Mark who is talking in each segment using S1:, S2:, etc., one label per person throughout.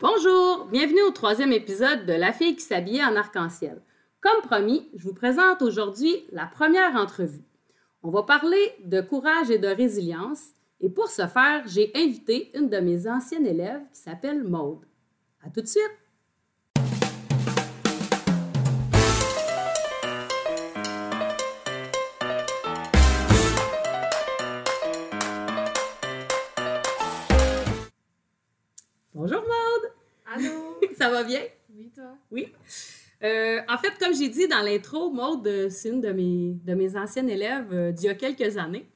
S1: Bonjour, bienvenue au troisième épisode de La fille qui s'habillait en arc-en-ciel. Comme promis, je vous présente aujourd'hui la première entrevue. On va parler de courage et de résilience et pour ce faire, j'ai invité une de mes anciennes élèves qui s'appelle Maude. À tout de suite! Ça va bien?
S2: Oui, toi?
S1: Oui. Euh, en fait, comme j'ai dit dans l'intro, Maude, euh, c'est une de mes, de mes anciennes élèves euh, d'il y a quelques années.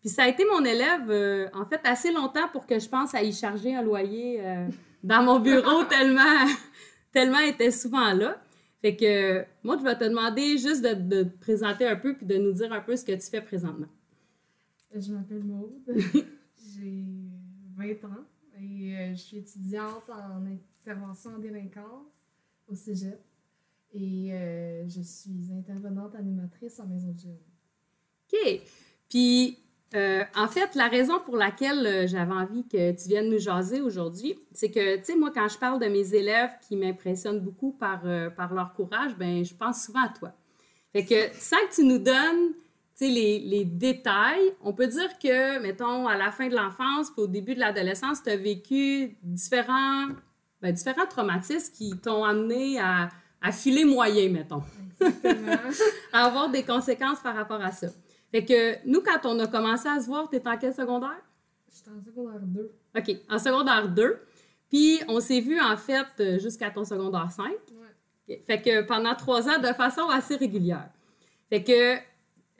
S1: Puis ça a été mon élève, euh, en fait, assez longtemps pour que je pense à y charger un loyer dans mon bureau tellement, tellement elle était souvent là. Fait que, moi, je vais te demander juste de, de te présenter un peu puis de nous dire un peu ce que tu fais présentement.
S2: Je m'appelle Maude. J'ai 20 ans euh, je suis étudiante en intervention en délinquance au cégep. Et euh, je suis intervenante animatrice en maison de jeune.
S1: OK. Puis, euh, en fait, la raison pour laquelle j'avais envie que tu viennes nous jaser aujourd'hui, c'est que, tu sais, moi, quand je parle de mes élèves qui m'impressionnent beaucoup par, leur courage, ben je pense souvent à toi. Fait que, sans que tu nous donnes, les, les détails, on peut dire que, mettons, à la fin de l'enfance puis au début de l'adolescence, tu as vécu différents, ben, différents traumatismes qui t'ont amené à, à filer moyen, mettons, à avoir des conséquences par rapport à ça. Fait que nous, quand on a commencé à se voir, t'es en quel secondaire?
S2: J'étais en secondaire 2.
S1: OK, en secondaire 2. Puis on s'est vu en fait jusqu'à ton secondaire 5.
S2: Ouais.
S1: OK. Fait que pendant trois ans, de façon assez régulière. Fait que,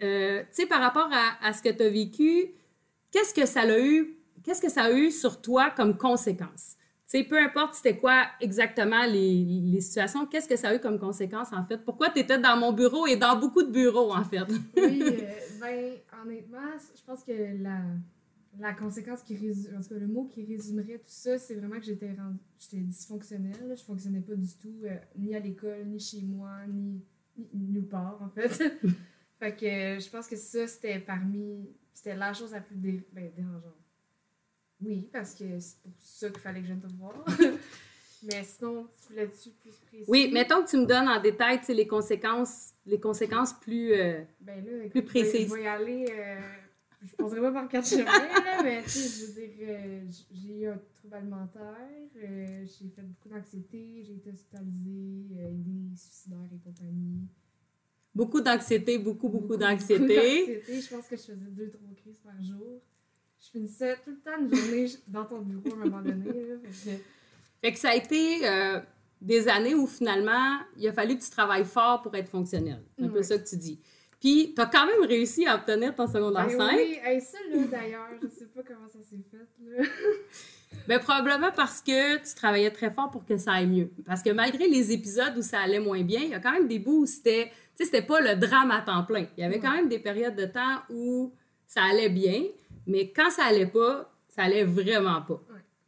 S1: euh, tu sais, par rapport à, à ce que tu as vécu, qu'est-ce que ça a eu, qu'est-ce que ça a eu sur toi comme conséquence? Tu sais, peu importe c'était quoi exactement les, les situations, qu'est-ce que ça a eu comme conséquence en fait? Pourquoi tu étais dans mon bureau et dans beaucoup de bureaux en fait?
S2: Oui, euh, ben, honnêtement, je pense que la, la conséquence qui résume, en tout cas, le mot qui résumerait tout ça, c'est vraiment que j'étais j'étais dysfonctionnelle. là. Je fonctionnais pas du tout, euh, ni à l'école, ni chez moi, ni, ni nulle part, en fait. fait que euh, je pense que ça, c'était parmi. C'était la chose la plus dé- ben, dérangeante. Oui, parce que c'est pour ça qu'il fallait que je vienne te voir. Mais sinon, tu voulais-tu plus précis?
S1: Oui, mettons que tu me donnes en détail les conséquences, les conséquences plus. euh,
S2: Ben là, écoute,
S1: Plus
S2: je vais-
S1: précise.
S2: Je vais y aller. euh, je penserai pas par quatre chemins, là, mais tu sais, je veux dire, euh, j'ai eu un trouble alimentaire, j'ai fait beaucoup d'anxiété, j'ai été hospitalisée, idées suicidaires et compagnie.
S1: Beaucoup d'anxiété, beaucoup, beaucoup
S2: beaucoup
S1: d'anxiété.
S2: Je pense que je faisais deux, trois crises par jour. Je finissais tout le temps une journée dans ton bureau à un moment donné. Là, fait que-
S1: Fait que ça a été euh, des années où finalement, il a fallu que tu travailles fort pour être fonctionnel. C'est un peu
S2: Ouais.
S1: ça que tu dis. Puis, tu as quand même réussi à obtenir ton secondaire
S2: Ben
S1: 5.
S2: oui, hey, ça là d'ailleurs, je sais pas comment ça s'est fait. Là.
S1: Mais probablement parce que tu travaillais très fort pour que ça aille mieux. Parce que malgré les épisodes où ça allait moins bien, il y a quand même des bouts où c'était, c'était pas le drame à temps plein. Il y avait quand même des périodes de temps où ça allait bien, mais quand ça allait pas, ça allait vraiment pas.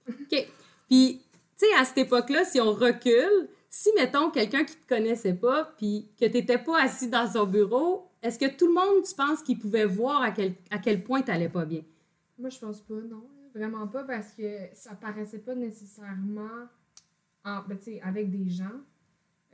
S1: OK. Puis, tu sais, à cette époque-là, si on recule, si, mettons, quelqu'un qui te connaissait pas, puis que tu n'étais pas assis dans son bureau, est-ce que tout le monde, tu penses qu'il pouvait voir à quel, à quel point tu n'allais pas bien?
S2: Moi, je pense pas, non. Vraiment pas, parce que ça paraissait pas nécessairement en, ben, avec des gens.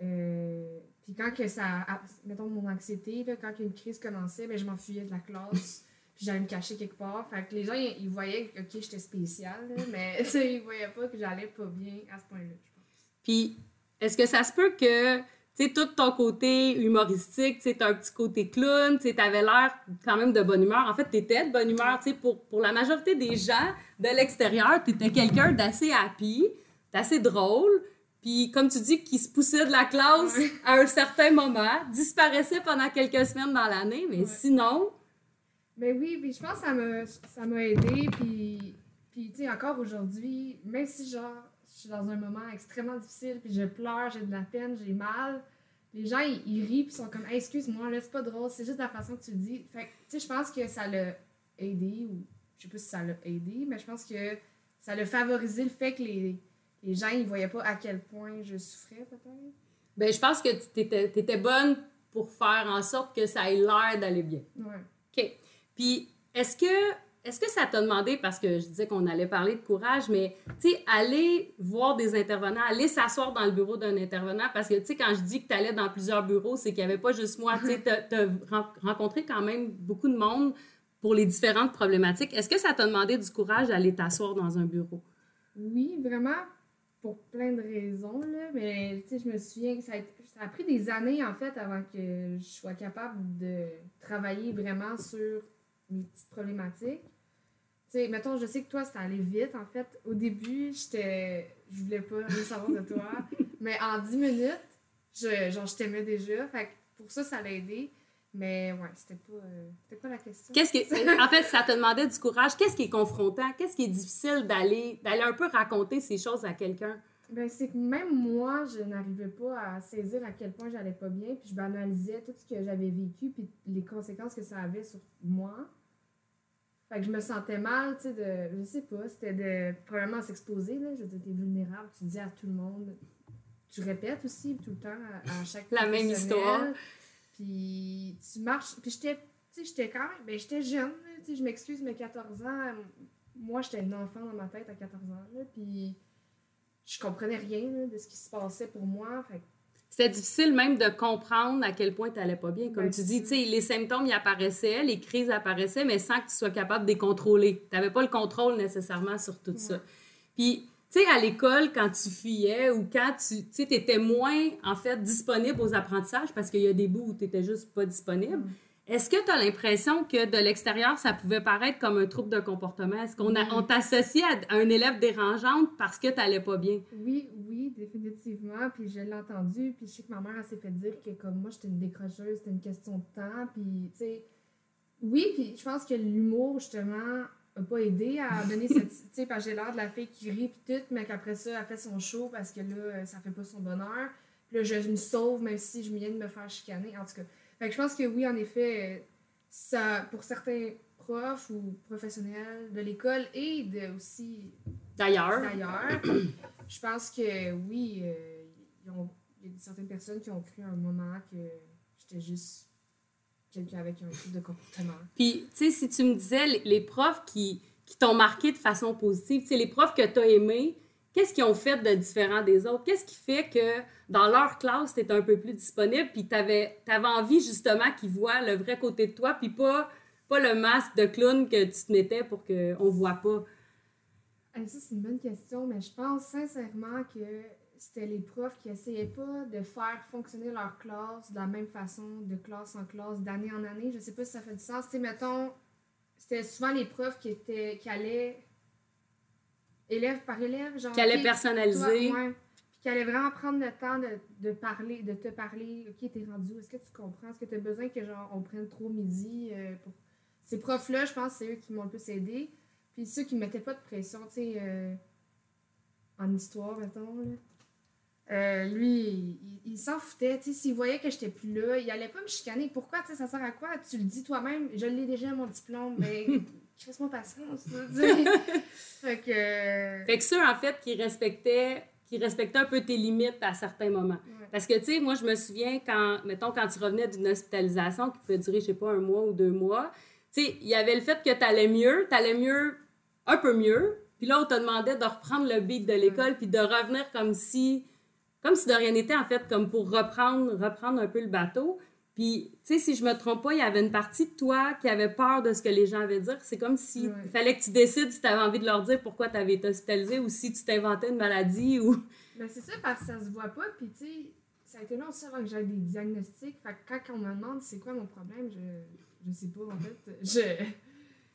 S2: Euh, puis quand que ça, mettons mon anxiété, là, quand une crise commençait, ben, je m'enfuyais de la classe, puis j'allais me cacher quelque part. Fait que les gens, ils, ils voyaient que, ok, j'étais spéciale, là, mais tu ils voyaient pas que j'allais pas bien à ce point-là, je pense.
S1: Puis, est-ce que ça se peut que, tu sais, tout ton côté humoristique, tu sais, t'as un petit côté clown, tu sais, t'avais l'air quand même de bonne humeur. En fait, t'étais de bonne humeur, tu sais, pour, pour la majorité des gens de l'extérieur, t'étais quelqu'un d'assez happy, d'assez drôle, puis comme tu dis, qui se poussait de la classe
S2: Ouais.
S1: à un certain moment, disparaissait pendant quelques semaines dans l'année, mais
S2: Ouais.
S1: sinon,
S2: Mais oui, puis je pense que ça m'a, ça m'a aidé. Puis, puis tu sais, encore aujourd'hui, même si genre, je suis dans un moment extrêmement difficile, puis je pleure, j'ai de la peine, j'ai mal, les gens, ils, ils rient, puis sont comme, Hey, excuse-moi, là, c'est pas drôle, c'est juste la façon que tu le dis. Fait que, tu sais, je pense que ça l'a aidé, ou je sais pas si ça l'a aidé, mais je pense que ça l'a favorisé le fait que les, les gens, ils voyaient pas à quel point je souffrais, peut-être?
S1: ben, je pense que tu étais, bonne pour faire en sorte que ça ait l'air d'aller bien.
S2: Ouais.
S1: OK. Puis, est-ce que, est-ce que ça t'a demandé, parce que je disais qu'on allait parler de courage, mais tu sais, aller voir des intervenants, aller s'asseoir dans le bureau d'un intervenant, parce que tu sais, quand je dis que tu allais dans plusieurs bureaux, c'est qu'il n'y avait pas juste moi, tu sais, tu as rencontré quand même beaucoup de monde pour les différentes problématiques. Est-ce que ça t'a demandé du courage d'aller t'asseoir dans un bureau?
S2: Oui, vraiment, pour plein de raisons, là, mais je me souviens que ça a, pris des années, en fait, avant que je sois capable de travailler vraiment sur mes petites problématiques. Sais, mettons, je sais que toi, c'était allé vite, en fait. Au début, j'étais... Je voulais pas rien savoir de toi, mais en 10 minutes, je, genre, je t'aimais déjà, fait pour ça, ça l'a aidé. Mais ouais, c'était pas, euh, pas la question.
S1: Qu'est-ce qui en fait, ça te demandait du courage. Qu'est-ce qui est confrontant? Qu'est-ce qui est difficile d'aller, d'aller un peu raconter ces choses à quelqu'un?
S2: Ben, c'est que même moi, je n'arrivais pas à saisir à quel point j'allais pas bien, puis je banalisais tout ce que j'avais vécu, puis les conséquences que ça avait sur moi. Fait que je me sentais mal, tu sais, de. Je sais pas, c'était de. Probablement s'exposer, là. Je veux dire, t'es vulnérable, tu dis à tout le monde. Tu répètes aussi tout le temps à, à chaque
S1: La même histoire.
S2: Puis tu marches. Puis j'étais, tu sais, j'étais quand même. Ben, j'étais jeune, tu sais, je m'excuse, mais 14 ans, moi, j'étais une enfant dans ma tête à 14 ans, là. Puis je comprenais rien de ce qui se passait pour moi. Fait
S1: c'était difficile même de comprendre à quel point tu n'allais pas bien. Comme ben, tu dis, les symptômes, apparaissaient, les crises apparaissaient, mais sans que tu sois capable de les contrôler. Tu n'avais pas le contrôle nécessairement sur tout ça. Puis, tu sais, à l'école, quand tu fuyais ou quand tu étais moins, en fait, disponible aux apprentissages parce qu'il y a des bouts où tu n'étais juste pas disponible, mm. est-ce que tu as l'impression que de l'extérieur, ça pouvait paraître comme un trouble de comportement? Est-ce qu'on on t'associait à, un élève dérangeante parce que tu n'allais pas bien?
S2: Oui, oui, définitivement. Puis je l'ai entendu. Puis je sais que ma mère, s'est fait dire que comme moi, j'étais une décrocheuse, c'était une question de temps. Puis, tu sais, oui, puis je pense que l'humour, justement, pas aidé à donner cette. tu sais, parce que j'ai l'air de la fille qui rit puis tout, mais qu'après ça, elle fait son show parce que là, ça fait pas son bonheur. Puis là, je me sauve même si je viens de me faire chicaner. En tout cas. Fait que je pense que oui, en effet, ça, pour certains profs ou professionnels de l'école et de aussi.
S1: D'ailleurs.
S2: D'ailleurs. je pense que oui, euh, il y a certaines personnes qui ont cru un moment que j'étais juste quelqu'un avec un type de comportement.
S1: Puis, tu sais, si tu me disais les, profs qui, qui t'ont marqué de façon positive, tu sais, les profs que tu as aimés, qu'est-ce qu'ils ont fait de différent des autres? Qu'est-ce qui fait que dans leur classe, tu un peu plus disponible, puis tu avais, envie justement qu'ils voient le vrai côté de toi, puis pas, pas le masque de clown que tu te mettais pour qu'on ne voit pas?
S2: ça, c'est une bonne question, mais je pense sincèrement que c'était les profs qui essayaient pas de faire fonctionner leur classe de la même façon, de classe en classe, d'année en année. Je sais pas si ça fait du sens. Tu mettons, c'était souvent les profs qui étaient qui allaient élève par élève, genre.
S1: Qui allaient personnaliser.
S2: Puis qui allaient vraiment prendre le temps de, de parler, de te parler. OK, t'es rendu, est-ce que tu comprends? Est-ce que tu as besoin que genre on prenne trop midi euh, pour... Ces profs-là, je pense c'est eux qui m'ont le plus aidé. Puis ceux qui ne mettaient pas de pression, tu sais, euh, en histoire, mettons. Là. Euh, lui, il, s'en foutait. S'il voyait que j'étais plus là, il allait pas me chicaner. Pourquoi? Ça sert à quoi? Tu le dis toi-même. Je l'ai déjà, mon diplôme. Mais crisse-moi patience. fait que... Euh,
S1: fait que ceux, en fait, qui respectaient qui respectaient un peu tes limites à certains moments. Parce que, tu sais, moi, je me souviens quand, mettons, quand tu revenais d'une hospitalisation qui pouvait durer, je sais pas, un mois ou deux mois, tu sais, il y avait le fait que tu allais mieux, tu allais mieux, un peu mieux, puis là, on te demandait de reprendre le beat de l'école, puis de revenir comme si comme si de rien n'était, en fait, comme pour reprendre, reprendre un peu le bateau. Puis, tu sais, si je me trompe pas, il y avait une partie de toi qui avait peur de ce que les gens avaient dire. C'est comme si il fallait que tu décides si tu avais envie de leur dire pourquoi tu avais été hospitalisé ou si tu t'inventais une maladie ou.
S2: Ben, c'est ça, parce que ça se voit pas. Puis, tu sais, ça a été long aussi avant que j'aille des diagnostics. Fait que quand on me demande c'est quoi mon problème, je, je sais pas, en fait. Je,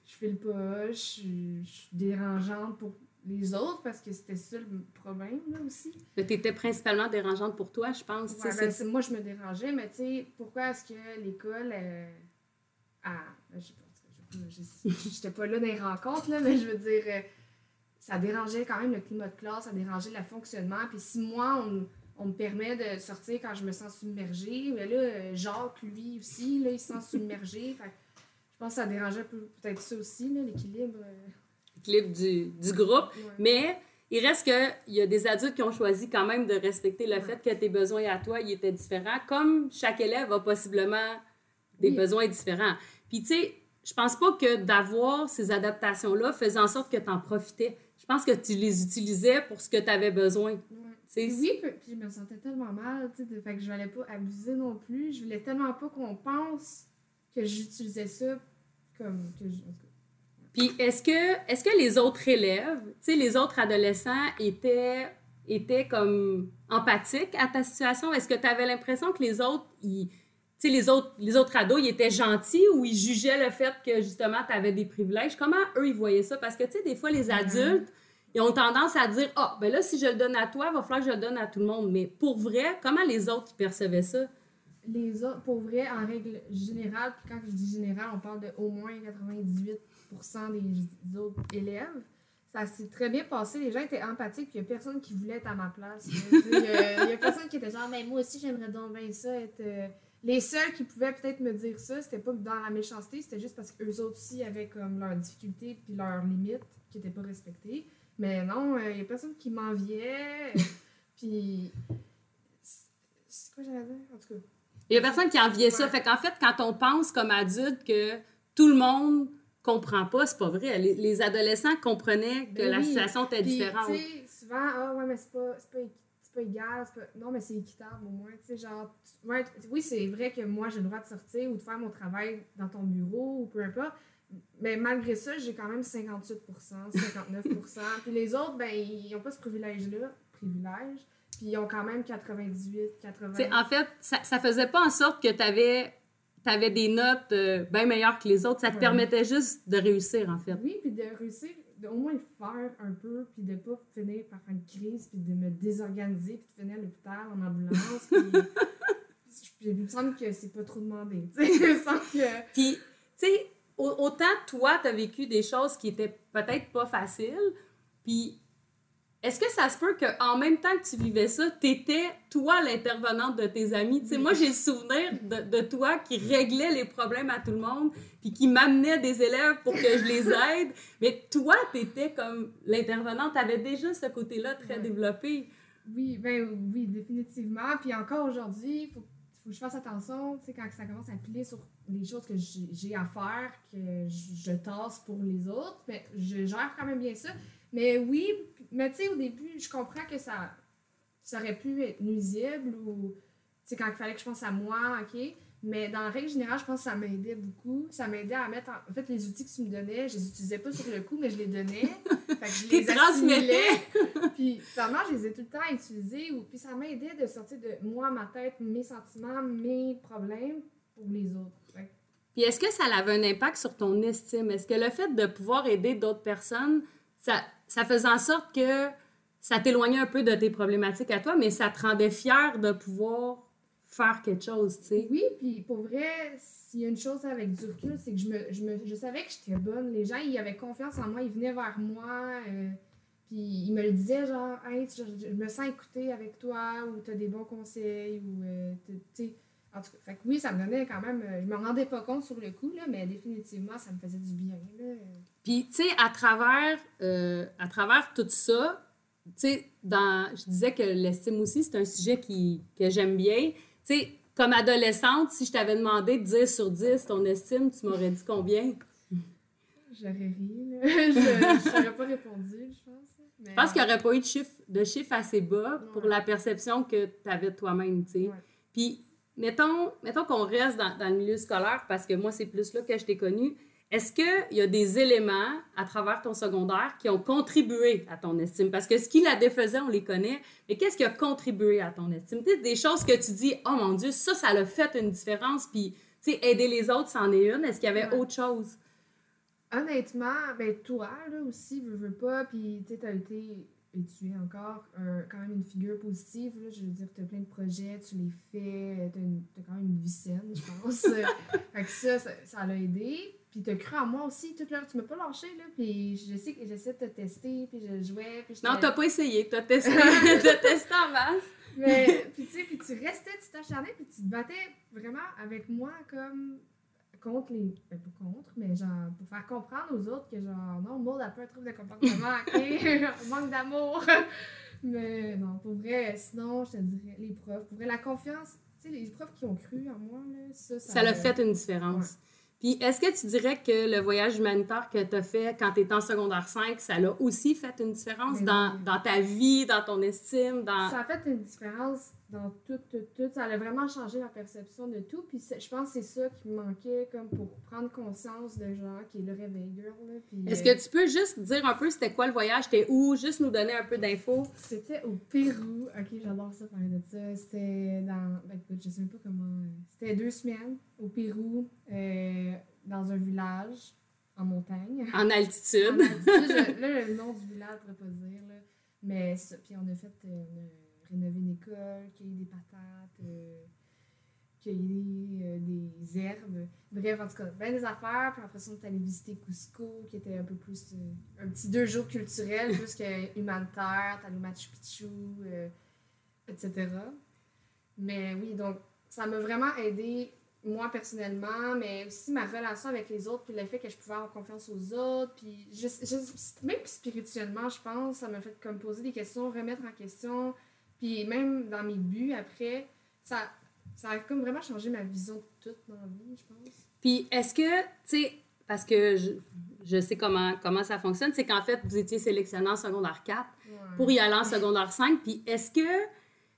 S2: je file pas, je, je suis dérangeante pour les autres parce que c'était ça le problème là, aussi.
S1: Tu étais principalement dérangeante pour toi, je pense.
S2: Ben, moi, je me dérangeais, mais tu sais, pourquoi est-ce que l'école. Euh, ah, je sais pas, j'étais pas là dans les rencontres, là, mais je veux dire, euh, ça dérangeait quand même le climat de classe, ça dérangeait le fonctionnement. Puis si moi, on, on, me permet de sortir quand je me sens submergée, mais là, Jacques, lui aussi, là, il se sent submergé. je pense que ça dérangeait peut-être ça aussi, l'équilibre. Euh,
S1: clip du, du groupe. Mais il reste qu'il y a des adultes qui ont choisi quand même de respecter le fait que tes besoins à toi, ils étaient différents, comme chaque élève a possiblement des besoins différents. Puis, tu sais, je pense pas que d'avoir ces adaptations-là faisait en sorte que tu en profitais. Je pense que tu les utilisais pour ce que tu avais besoin.
S2: Oui, puis je me sentais tellement mal, tu sais, fait que je voulais pas abuser non plus. Je voulais tellement pas qu'on pense que j'utilisais ça comme que
S1: Puis est-ce que, est que les autres élèves, tu sais, les autres adolescents étaient, étaient comme empathiques à ta situation? Est-ce que tu avais l'impression que les autres, ils, les autres, les autres ados, ils étaient gentils ou ils jugeaient le fait que justement tu avais des privilèges? Comment eux, ils voyaient ça? Parce que, tu sais, des fois, les adultes, ils ont tendance à dire Ah, ben là, si je le donne à toi, il va falloir que je le donne à tout le monde. Mais pour vrai, comment les autres percevaient ça?
S2: Les autres, pour vrai, en règle générale, puis quand je dis général, on parle de au moins 98% des autres élèves. Ça s'est très bien passé. Les gens étaient empathiques, puis il n'y a personne qui voulait être à ma place. Il n'y a, personne qui était genre, mais moi aussi, j'aimerais donc bien ça. Être, euh, Les seuls qui pouvaient peut-être me dire ça, c'était pas dans la méchanceté, c'était juste parce qu'eux autres aussi avaient comme leurs difficultés puis leurs limites qui n'étaient pas respectées. Mais non, il euh, n'y a personne qui m'enviait. puis. C'est quoi j'allais dire? En tout cas.
S1: Il n'y a personne qui enviait ça. Fait qu'en fait, quand on pense comme adulte que tout le monde comprend pas, c'est pas vrai. Les, adolescents comprenaient que ben la situation était différente.
S2: Tu sais, souvent, ah ouais, mais c'est pas, pas, pas, égal. Pas... Non, mais c'est équitable au moins. Tu sais, genre, oui, c'est vrai que moi, j'ai le droit de sortir ou de faire mon travail dans ton bureau ou peu importe. Mais malgré ça, j'ai quand même 58% 59 Puis les autres, ben, ils n'ont pas ce privilège-là. Privilège. Puis ils ont quand même 98, 80.
S1: en fait, ça, ça faisait pas en sorte que tu avais, avais, des notes euh, bien meilleures que les autres. Ça te permettait juste de réussir, en fait.
S2: Oui, puis de réussir, au moins faire un peu, puis de pas finir par faire une crise, puis de me désorganiser, puis de finir à l'hôpital en ambulance. puis, il me semble que c'est pas trop demandé.
S1: que... Puis, tu sais, autant toi, tu as vécu des choses qui étaient peut-être pas faciles, puis est-ce que ça se peut qu'en même temps que tu vivais ça, tu étais, toi, l'intervenante de tes amis? Tu sais, moi, j'ai le souvenir de, toi qui réglait les problèmes à tout le monde, puis qui m'amenait des élèves pour que je les aide. Mais toi, tu étais comme l'intervenante, tu avais déjà ce côté-là très développé.
S2: Oui, ben oui, définitivement. Puis encore aujourd'hui, il faut, faut, que je fasse attention, tu sais, quand ça commence à piler sur les choses que j'ai à faire, que je, tasse pour les autres, mais je gère quand même bien ça. Mais oui, mais tu sais, au début, je comprends que ça, ça aurait pu être nuisible ou, tu sais, quand il fallait que je pense à moi, OK. Mais dans la règle générale, je pense que ça m'aidait beaucoup. Ça m'aidait à mettre. En... fait, les outils que tu me donnais, je les utilisais pas sur le coup, mais je les donnais. fait que je les assimilais. puis, finalement, je les ai tout le temps utilisés. Ou... Puis, ça m'aidait de sortir de moi, ma tête, mes sentiments, mes problèmes pour les autres.
S1: Puis est-ce que ça avait un impact sur ton estime? Est-ce que le fait de pouvoir aider d'autres personnes, ça, ça faisait en sorte que ça t'éloignait un peu de tes problématiques à toi, mais ça te rendait fier de pouvoir faire quelque chose, tu sais?
S2: Oui, puis pour vrai, s'il y a une chose avec du recul, c'est que je, me, je, me, je savais que j'étais bonne. Les gens, ils avaient confiance en moi, ils venaient vers moi, euh, puis ils me le disaient, genre, hey, je, me sens écoutée avec toi, ou tu as des bons conseils, ou euh, tu sais en tout cas, oui, ça me donnait quand même. Euh, je me rendais pas compte sur le coup, là, mais définitivement, ça me faisait du bien.
S1: Puis, tu sais, à travers, euh, à travers tout ça, tu sais, dans, je disais que l'estime aussi, c'est un sujet qui, que j'aime bien. Tu sais, comme adolescente, si je t'avais demandé de dire sur 10 ton estime, tu m'aurais dit combien?
S2: J'aurais ri, là. je n'aurais pas répondu, je pense.
S1: Je pense qu'il n'y aurait pas eu de chiffre, de chiffre assez bas pour la perception que tu avais de toi-même, tu sais. Puis, mettons, mettons qu'on reste dans, le milieu scolaire, parce que moi, c'est plus là que je t'ai connu. Est-ce qu'il y a des éléments à travers ton secondaire qui ont contribué à ton estime? Parce que ce qui la défaisait, on les connaît, mais qu'est-ce qui a contribué à ton estime? des choses que tu dis, oh mon Dieu, ça, ça a fait une différence, puis, aider les autres, c'en est une. Est-ce qu'il y avait autre chose?
S2: Honnêtement, ben toi, là aussi, veux, veux pas, puis tu as été et tu es encore quand même une figure positive. Là. Je veux dire, tu as plein de projets, tu les fais, tu as, quand même une vie saine, je pense. fait que ça, ça l'a aidé. Puis tu as cru en moi aussi toute l'heure. Tu m'as pas lâché, là. Puis je sais que j'essaie de te tester, puis je jouais. Puis
S1: non, t'as pas essayé. T'as testé, as testé en masse.
S2: Mais, puis tu sais, puis tu restais, tu t'acharnais, puis tu te battais vraiment avec moi comme contre les. Ben, pas contre, mais genre, pour faire comprendre aux autres que, genre, non, Maud a pas un trouble de comportement, ok? manque d'amour. mais non, pour vrai, sinon, je te dirais, les profs. Pour vrai, la confiance, tu sais, les profs qui ont cru en moi, là, ça,
S1: ça. Ça l'a fait une différence. Puis est-ce que tu dirais que le voyage humanitaire que tu as fait quand tu étais en secondaire 5, ça l'a aussi fait une différence dans ta vie, dans ton estime, dans...
S2: Ça a fait une différence dans tout, tout, tout. Ça a vraiment changé ma perception de tout. Puis je pense que c'est ça qui me manquait comme pour prendre conscience de genre qui est le réveil girl.
S1: Est-ce
S2: euh,
S1: que tu peux juste dire un peu c'était quoi le voyage, t'es où, juste nous donner un peu d'infos?
S2: C'était au Pérou. Ok, j'adore ça parler de ça. C'était dans. Ben écoute, je sais même pas comment. euh, C'était deux semaines au Pérou, euh, dans un village en montagne.
S1: En
S2: En
S1: altitude.
S2: altitude, je- là, le nom du village, je pourrais pas dire. Là. Mais ça, puis on a fait. euh, a rénové une école, cueilli des patates, euh, cueilli euh, des herbes. Bref, en tout cas, bien des affaires. Puis après ça, on est allé visiter Cusco, qui était un peu plus. euh, un petit deux jours culturel, plus que humanitaire. T'as le Machu Picchu, euh, etc. Mais oui, donc, ça m'a vraiment aidé, moi personnellement, mais aussi ma relation avec les autres, puis le fait que je pouvais avoir confiance aux autres, puis je, je- même spirituellement, je pense, ça m'a fait comme poser des questions, remettre en question, puis même dans mes buts après, ça, ça a comme vraiment changé ma vision de tout dans la vie, je pense.
S1: Puis est-ce que, tu sais, parce que je, je sais comment, comment ça fonctionne, c'est qu'en fait, vous étiez sélectionné en secondaire 4
S2: Ouais.
S1: pour y aller en secondaire 5. Puis est-ce que,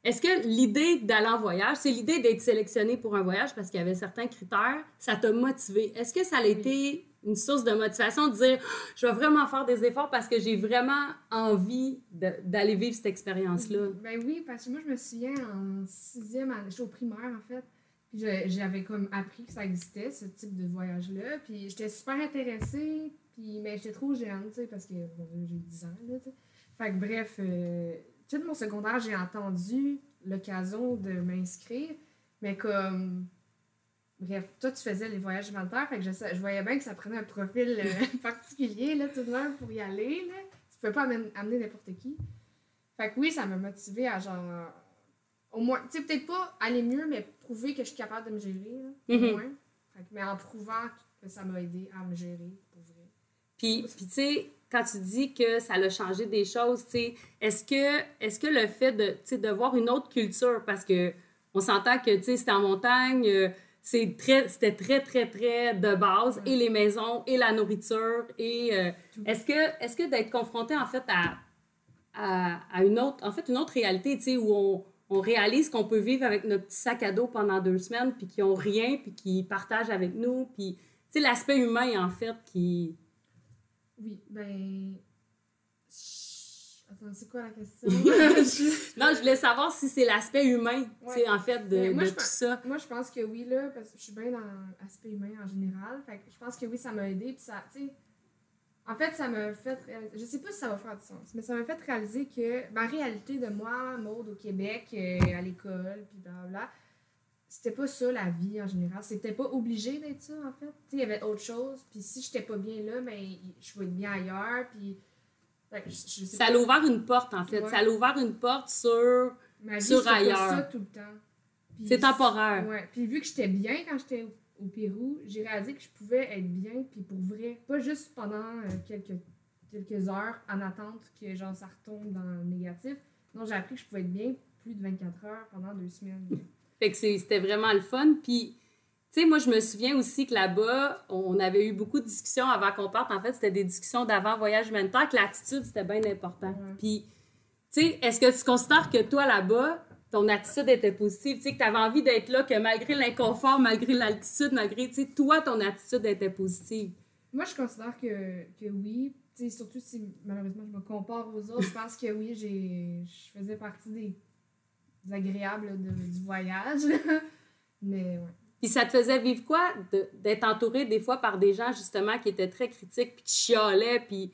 S1: est-ce que l'idée d'aller en voyage, c'est l'idée d'être sélectionné pour un voyage parce qu'il y avait certains critères, ça t'a motivé? Est-ce que ça a
S2: Oui.
S1: été une source de motivation de dire, je vais vraiment faire des efforts parce que j'ai vraiment envie d'aller vivre cette expérience-là?
S2: Ben oui, parce que moi, je me souviens en sixième j'étais au primaire en fait, puis j'avais comme appris que ça existait, ce type de voyage-là, puis j'étais super intéressée, puis mais j'étais trop jeune, tu sais, parce que j'ai 10 ans, là, tu sais. Fait que bref, euh, tout mon secondaire, j'ai entendu l'occasion de m'inscrire, mais comme... Bref, toi, tu faisais les voyages humanitaires, fait que je, je voyais bien que ça prenait un profil euh, particulier, là, tout de même, pour y aller, là. Tu pouvais pas amener, amener n'importe qui. Fait que oui, ça m'a motivé à genre. Au moins, tu sais, peut-être pas aller mieux, mais prouver que je suis capable de me gérer, là, au
S1: Mhm.
S2: moins. Fait que, mais en prouvant que ça m'a aidé à me gérer, pour vrai.
S1: Puis, tu sais, quand tu dis que ça a changé des choses, tu sais, est-ce que, est que le fait de, tu sais, de voir une autre culture, parce que on s'entend que, tu sais, c'était en montagne, euh, c'est très, c'était très, très, très de base, et les maisons, et la nourriture, et euh, est-ce que, est-ce que d'être confronté, en fait, à, à, à une autre, en fait, une autre réalité, tu sais, où on, on réalise qu'on peut vivre avec notre petit sac à dos pendant deux semaines, puis qu'ils ont rien, puis qu'ils partagent avec nous, puis, tu sais, l'aspect humain, en fait, qui...
S2: Oui, ben. Attends, c'est quoi la question?
S1: Non, je voulais savoir si c'est l'aspect humain, tu sais,
S2: Ouais.
S1: en fait, de,
S2: Mais moi,
S1: de tout
S2: pense-
S1: ça.
S2: Moi, je pense que oui, là, parce que je suis bien dans l'aspect humain en général. Fait que je pense que oui, ça m'a aidé. Puis ça, tu sais. En fait, ça m'a fait. réaliser- Je sais pas si ça va faire du sens, mais ça m'a fait réaliser que ma réalité de moi, Maude au Québec, euh, à l'école, puis blablabla, c'était pas ça la vie en général. C'était pas obligé d'être ça, en fait. Tu sais, il y avait autre chose. Puis si j'étais pas bien là, mais je vais être bien ailleurs. Puis. Je, je
S1: Ça l'a ouvert une porte, en fait.
S2: Ouais.
S1: Ça l'a ouvert une porte sur...
S2: Ma vie,
S1: sur ailleurs.
S2: ça tout le temps.
S1: C'est temporaire.
S2: Ouais. Puis vu que j'étais bien quand j'étais au, au Pérou, j'ai réalisé que je pouvais être bien, puis pour vrai. Pas juste pendant euh, quelques, quelques heures en attente que genre ça retombe dans le négatif. Non, j'ai appris que je pouvais être bien plus de 24 heures pendant deux semaines.
S1: Fait que c'est- c'était vraiment le fun. Puis, tu sais, moi, je me souviens aussi que là-bas, on avait eu beaucoup de discussions avant qu'on parte. En fait, c'était des discussions d'avant voyage humanitaire, que l'attitude, c'était bien important.
S2: Ouais.
S1: Puis, tu sais, est-ce que tu considères que toi, là-bas, ton attitude était positive? Tu sais, que tu avais envie d'être là, que malgré l'inconfort, malgré l'altitude, malgré, tu sais, toi, ton attitude était positive?
S2: Moi, je considère que, que oui. Tu sais, surtout si malheureusement je me compare aux autres, je pense que oui, j'ai, je faisais partie des, des agréables de- du voyage. Mais ouais.
S1: Puis ça te faisait vivre quoi d'être entouré des fois par des gens justement qui étaient très critiques puis qui chialaient puis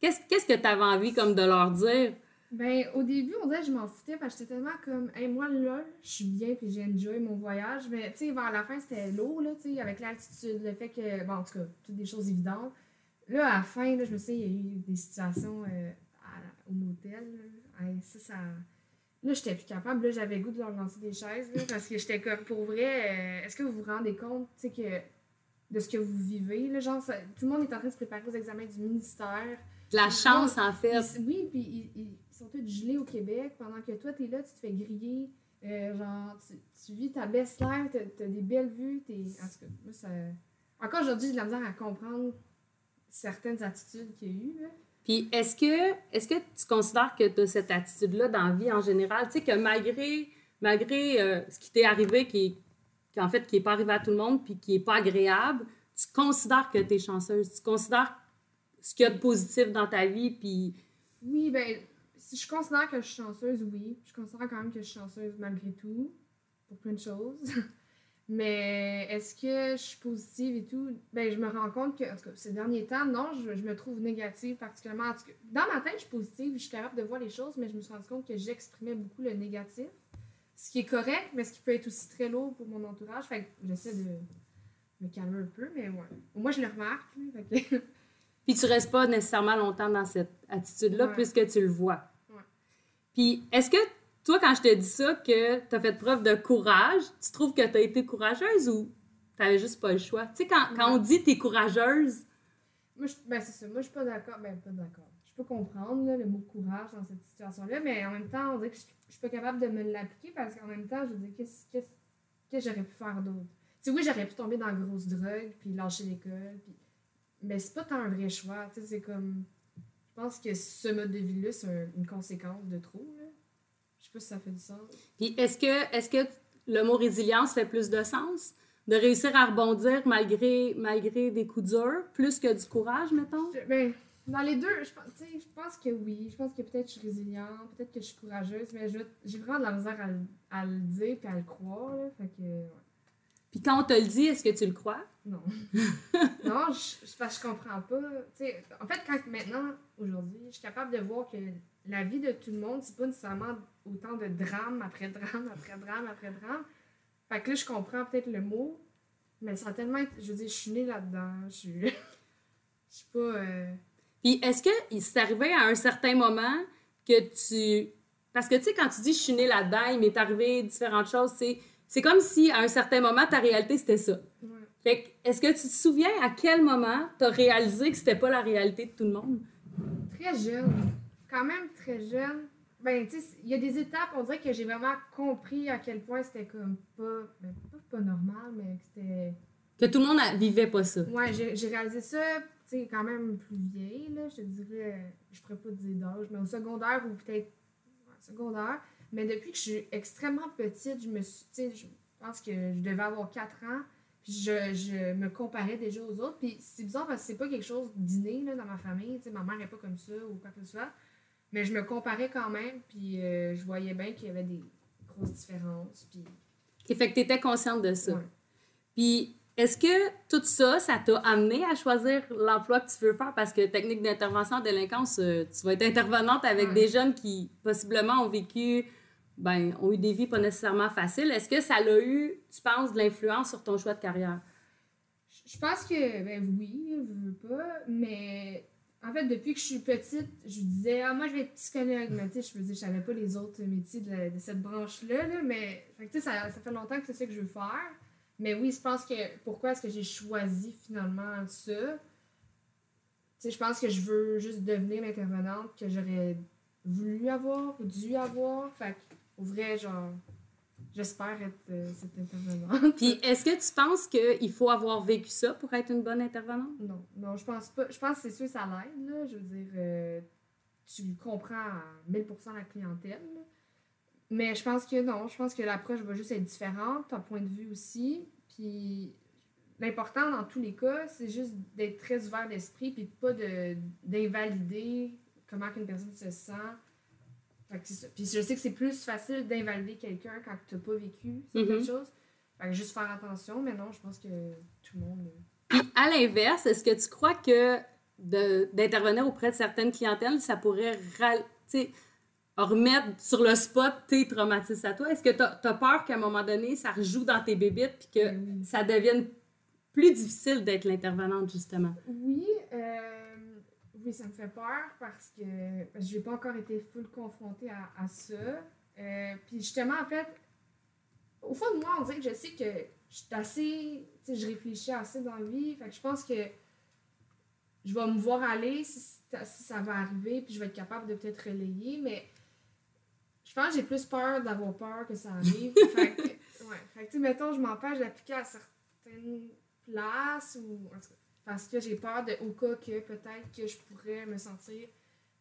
S1: qu'est-ce que tu avais envie comme de leur dire?
S2: Ben, au début, on dirait que je m'en foutais parce que j'étais tellement comme, moi, là, je suis bien puis j'ai enjoy mon voyage. Mais, tu sais, vers la fin, c'était lourd, là, tu sais, avec l'altitude, le fait que, bon, en tout cas, toutes des choses évidentes. Là, à la fin, là, je me souviens, il y a eu des situations euh, au motel. Ça, ça. Là, j'étais plus capable. Là, j'avais goût de leur lancer des chaises, là, parce que j'étais comme, pour vrai, euh, est-ce que vous vous rendez compte, tu que de ce que vous vivez, là, genre, ça- tout le monde est en train de se préparer aux examens du ministère.
S1: De la chance en fait.
S2: Ils- oui, puis ils, ils sont tous gelés au Québec pendant que toi, t'es là, tu te fais griller. euh, genre, tu, tu vis ta best life, t'as t'as des belles vues. T'es... En tout cas, moi, ça. encore aujourd'hui, j'ai de la misère à comprendre certaines attitudes qu'il y a eu. Là.
S1: Puis est-ce que, est que tu considères que tu as cette attitude-là dans la vie en général? Tu sais, que malgré, malgré euh, ce qui t'est arrivé, qui, qui en fait, qui n'est pas arrivé à tout le monde, puis qui n'est pas agréable, tu considères que tu es chanceuse? Tu considères ce qu'il y a de positif dans ta vie, puis...
S2: Oui, ben, si je considère que je suis chanceuse, oui. Je considère quand même que je suis chanceuse malgré tout, pour plein de choses. Mais est-ce que je suis positive et tout? Ben, je me rends compte que, en tout cas, ces derniers temps, non, je, me trouve négative particulièrement. En tout cas, dans ma tête, je suis positive, je suis capable de voir les choses, mais je me suis rendu compte que j'exprimais beaucoup le négatif. Ce qui est correct, mais ce qui peut être aussi très lourd pour mon entourage. Fait que j'essaie de me calmer un peu, mais ouais. Moi, je le remarque. Fait
S1: Puis tu restes pas nécessairement longtemps dans cette attitude-là, puisque tu le vois.
S2: Ouais.
S1: Puis est-ce que toi, quand je te dis ça, que tu as fait preuve de courage, tu trouves que tu as été courageuse ou tu n'avais juste pas le choix? Tu sais, quand, quand on dit tu es courageuse.
S2: Moi, je, ben c'est ça. Moi, je suis pas d'accord. Ben, pas d'accord. Je peux comprendre le mot courage dans cette situation-là, mais en même temps, on dirait que je, je suis pas capable de me l'appliquer parce qu'en même temps, je dire, qu'est-ce que j'aurais pu faire d'autre? Tu sais, oui, j'aurais pu tomber dans la grosse drogue, puis lâcher l'école, puis... mais c'est pas tant un vrai choix. Tu sais, c'est comme. Je pense que ce mode de vie-là, c'est une conséquence de trop. Là. Je sais pas si ça fait du sens.
S1: Puis est-ce que, est que le mot résilience fait plus de sens? De réussir à rebondir malgré, malgré des coups durs, plus que du courage, mettons?
S2: ben, dans les deux, je, je pense que oui. Je pense que peut-être je suis résiliente, peut-être que je suis courageuse, mais j'ai vraiment de la misère à, le dire et à le croire. Là, fait que,
S1: Puis quand on te le dit, est-ce que tu le crois?
S2: Non. non, je, je, je comprends pas. en fait, quand maintenant, aujourd'hui, je suis capable de voir que la vie de tout le monde, c'est pas nécessairement autant de drame après drame après drame après drame. Fait que là, je comprends peut-être le mot, mais ça a tellement été... Je veux dire, je suis née là-dedans. Je suis. je suis pas. Euh,
S1: Puis est-ce que s'est arrivé à un certain moment que tu. Parce que tu sais, quand tu dis je suis née là-dedans, il m'est arrivé différentes choses, c'est comme si à un certain moment, ta réalité c'était ça. Fait que, est-ce que tu te souviens à quel moment tu as réalisé que c'était pas la réalité de tout le monde?
S2: Très jeune quand même très jeune, ben, tu sais, il y a des étapes, on dirait que j'ai vraiment compris à quel point c'était comme pas, ben, pas, normal, mais que c'était.
S1: Que tout le monde vivait pas ça.
S2: Ouais, j'ai réalisé ça, tu sais, quand même plus vieille, là, je te dirais, je pourrais pas te dire d'âge, mais au secondaire ou peut-être. secondaire. Mais depuis que je suis extrêmement petite, je me suis. Tu sais, je pense que je devais avoir 4 ans. Puis je, je, me comparais déjà aux autres. Puis c'est bizarre parce que c'est pas quelque chose d'inné dans ma famille. Tu sais, ma mère n'est pas comme ça ou quoi que ce soit. Mais je me comparais quand même, puis euh, je voyais bien qu'il y avait des grosses différences. Puis...
S1: Et fait que tu étais consciente de ça. Puis est-ce que tout ça, ça t'a amené à choisir l'emploi que tu veux faire? Parce que technique d'intervention en délinquance, euh, tu vas être intervenante avec des jeunes qui possiblement ont vécu, ben, ont eu des vies pas nécessairement faciles. Est-ce que ça a eu, tu penses, de l'influence sur ton choix de carrière?
S2: Je pense que, ben oui, je veux pas, mais en fait, depuis que je suis petite, je disais, ah, moi, je vais être psychologue. Mais tu sais, je je savais pas les autres métiers de, cette branche-là. Là, mais, tu sais, ça, ça, fait longtemps que c'est ça que je veux faire. Mais oui, je pense que, pourquoi est-ce que j'ai choisi finalement ça? Tu sais, je pense que je veux juste devenir l'intervenante que j'aurais voulu avoir ou dû avoir. Fait au vrai, genre, J'espère être euh, cette intervenante.
S1: Puis, est-ce que tu penses qu'il faut avoir vécu ça pour être une bonne intervenante?
S2: Non, non, je pense pas. Je pense que c'est sûr que ça l'aide, là. Je veux dire, euh, tu comprends à 1000% la clientèle. Mais je pense que non, je pense que l'approche va juste être différente, ton point de vue aussi. Puis, l'important dans tous les cas, c'est juste d'être très ouvert d'esprit, puis pas d'invalider comment une personne se sent puis je sais que c'est plus facile d'invalider quelqu'un quand tu n'as pas vécu certaines mm chose. Fait juste faire attention, mais non, je pense que tout le monde.
S1: Puis à l'inverse, est-ce que tu crois que d'intervenir auprès de certaines clientèles, ça pourrait remettre sur le spot tes traumatismes à toi? Est-ce que tu as, peur qu'à un moment donné, ça rejoue dans tes bébites puis que ben ça devienne plus difficile d'être l'intervenante, justement?
S2: Oui. Euh oui, ça me fait peur parce que je n'ai pas encore été full confrontée à, ça. Euh, puis justement, en fait, au fond de moi, on dirait que je sais que je suis assez. Tu sais, je réfléchis assez dans la vie. Fait que je pense que je vais me voir aller si, ça va arriver, puis je vais être capable de peut-être relayer, mais je pense que j'ai plus peur d'avoir peur que ça arrive. fait que, ouais. Fait que, tu sais, mettons, je m'empêche d'appliquer à certaines place ou en tout cas, parce que j'ai peur de au cas que peut-être que je pourrais me sentir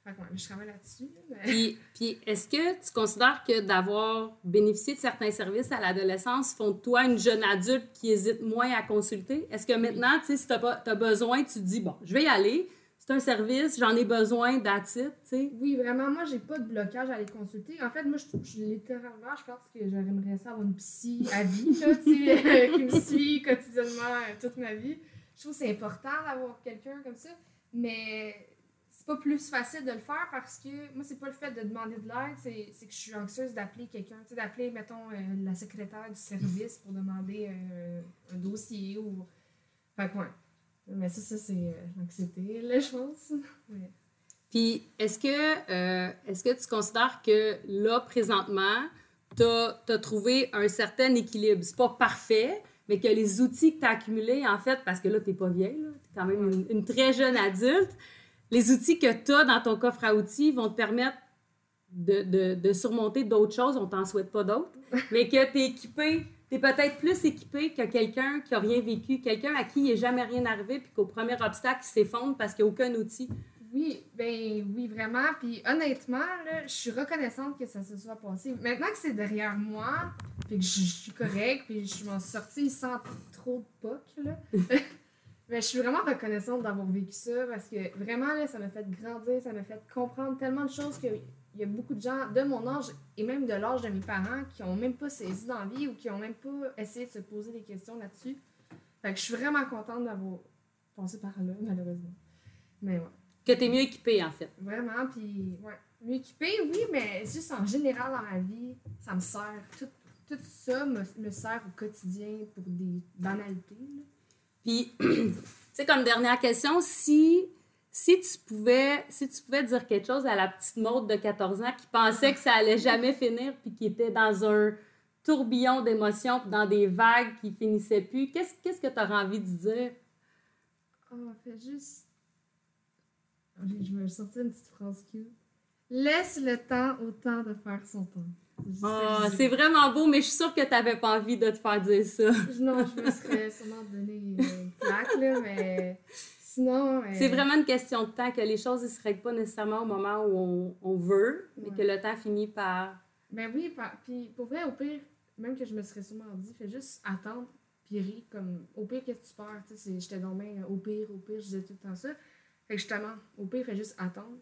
S2: fait que ouais, je travaille là-dessus. mais-
S1: Puis, puis est-ce que tu considères que d'avoir bénéficié de certains services à l'adolescence font de toi une jeune adulte qui hésite moins à consulter? Est-ce que maintenant, tu sais, si tu as, besoin, tu te dis, bon, je vais y aller, c'est un service, j'en ai besoin d'attitude, tu sais?
S2: Oui, vraiment, moi, j'ai pas de blocage à aller consulter. En fait, moi, je, je littéralement, je pense que j'aimerais ça avoir une psy à vie, là, tu sais, qui me suit quotidiennement euh, toute ma vie. Je trouve que c'est important d'avoir quelqu'un comme ça, mais c'est pas plus facile de le faire parce que moi, c'est pas le fait de demander de l'aide, c'est que je suis anxieuse d'appeler quelqu'un, d'appeler, mettons, euh, la secrétaire du service pour demander euh, un dossier ou. Fait que, ouais. Mais ça, ça c'est euh, l'anxiété, là, je pense. Ouais.
S1: Puis, est-ce que, est-ce que tu considères que là, présentement, tu as, trouvé un certain équilibre? C'est pas parfait, mais que les outils que tu as accumulés, en fait, parce que là, tu n'es pas vieille, tu es quand même une, une très jeune adulte, les outils que tu as dans ton coffre à outils vont te permettre de, de, de surmonter d'autres choses. On t'en souhaite pas d'autres, mais que tu es équipé. Tu es peut-être plus équipé que quelqu'un qui n'a rien vécu, quelqu'un à qui il n'est jamais rien arrivé, puis qu'au premier obstacle, il s'effondre parce qu'il n'y a aucun outil.
S2: Oui, ben oui, vraiment. Puis honnêtement, là, je suis reconnaissante que ça se soit passé. Maintenant que c'est derrière moi, puis que je, suis correcte, puis je m'en suis sortie sans trop de poc, là. Mais je suis vraiment reconnaissante d'avoir vécu ça parce que vraiment, là, ça m'a fait grandir, ça m'a fait comprendre tellement de choses qu'il y a beaucoup de gens de mon âge et même de l'âge de mes parents qui ont même pas saisi dans la vie ou qui ont même pas essayé de se poser des questions là-dessus. Fait que je suis vraiment contente d'avoir passé par là, malheureusement. Mais ouais.
S1: Que tu es mieux équipé, en fait.
S2: Vraiment, puis ouais. Mieux équipé, oui, mais juste en général dans ma vie, ça me sert. Tout, tout ça me, me sert au quotidien pour des banalités. là.
S1: Puis, tu sais, comme dernière question, si, si, tu pouvais, si tu pouvais dire quelque chose à la petite Maude de 14 ans qui pensait que ça allait jamais finir puis qui était dans un tourbillon d'émotions dans des vagues qui finissaient plus, qu'est-ce qu'est-ce que tu aurais envie de dire?
S2: Oh, fait juste. Je vais sortir une petite phrase cute. Laisse le temps au temps de faire son temps.
S1: Oh, c'est vraiment beau, mais je suis sûre que tu n'avais pas envie de te faire dire ça.
S2: Non, je me serais sûrement donné une claque, là, mais sinon.
S1: C'est vraiment une question de temps, que les choses ne se règlent pas nécessairement au moment où on, on veut, mais
S2: Ouais.
S1: que le temps finit par...
S2: Ben oui, pa- puis pour vrai, au pire, même que je me serais sûrement dit, fais juste attendre, puis ris, comme, au pire, qu'est-ce que tu perds, j'étais dans main, au pire, au pire, je disais tout le temps ça. Fait que justement, au pire, fais juste attendre.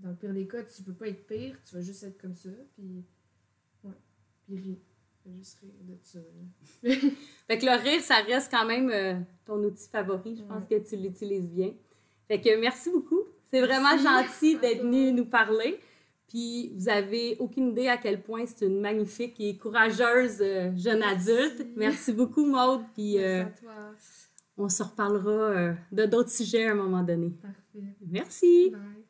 S2: Dans le pire des cas, tu peux pas être pire, tu vas juste être comme ça, puis, ouais, puis ris. Fais juste rire de ça.
S1: Fait que le rire, ça reste quand même euh, ton outil favori. Je pense que tu l'utilises bien. Fait que merci beaucoup. C'est vraiment gentil d'être venu nous parler. Puis vous avez aucune idée à quel point c'est une magnifique et courageuse euh, jeune adulte. Merci beaucoup, Maude. Puis euh,
S2: Merci à toi.
S1: On se reparlera euh, de d'autres sujets à un moment donné.
S2: Parfait.
S1: Merci.
S2: Bye.